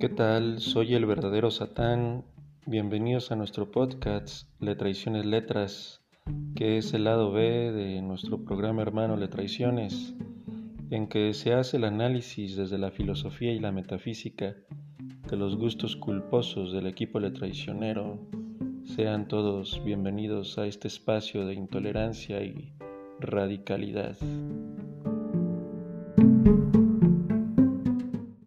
¿Qué tal? Soy el verdadero Satán. Bienvenidos a nuestro podcast Le Traiciones Letras, que es el lado B de nuestro programa hermano Le Traiciones, en que se hace el análisis desde la filosofía y la metafísica de los gustos culposos del equipo Le Traicionero. Sean todos bienvenidos a este espacio de intolerancia y radicalidad.